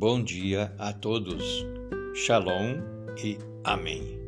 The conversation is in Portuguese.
Bom dia a todos. Shalom e Amém.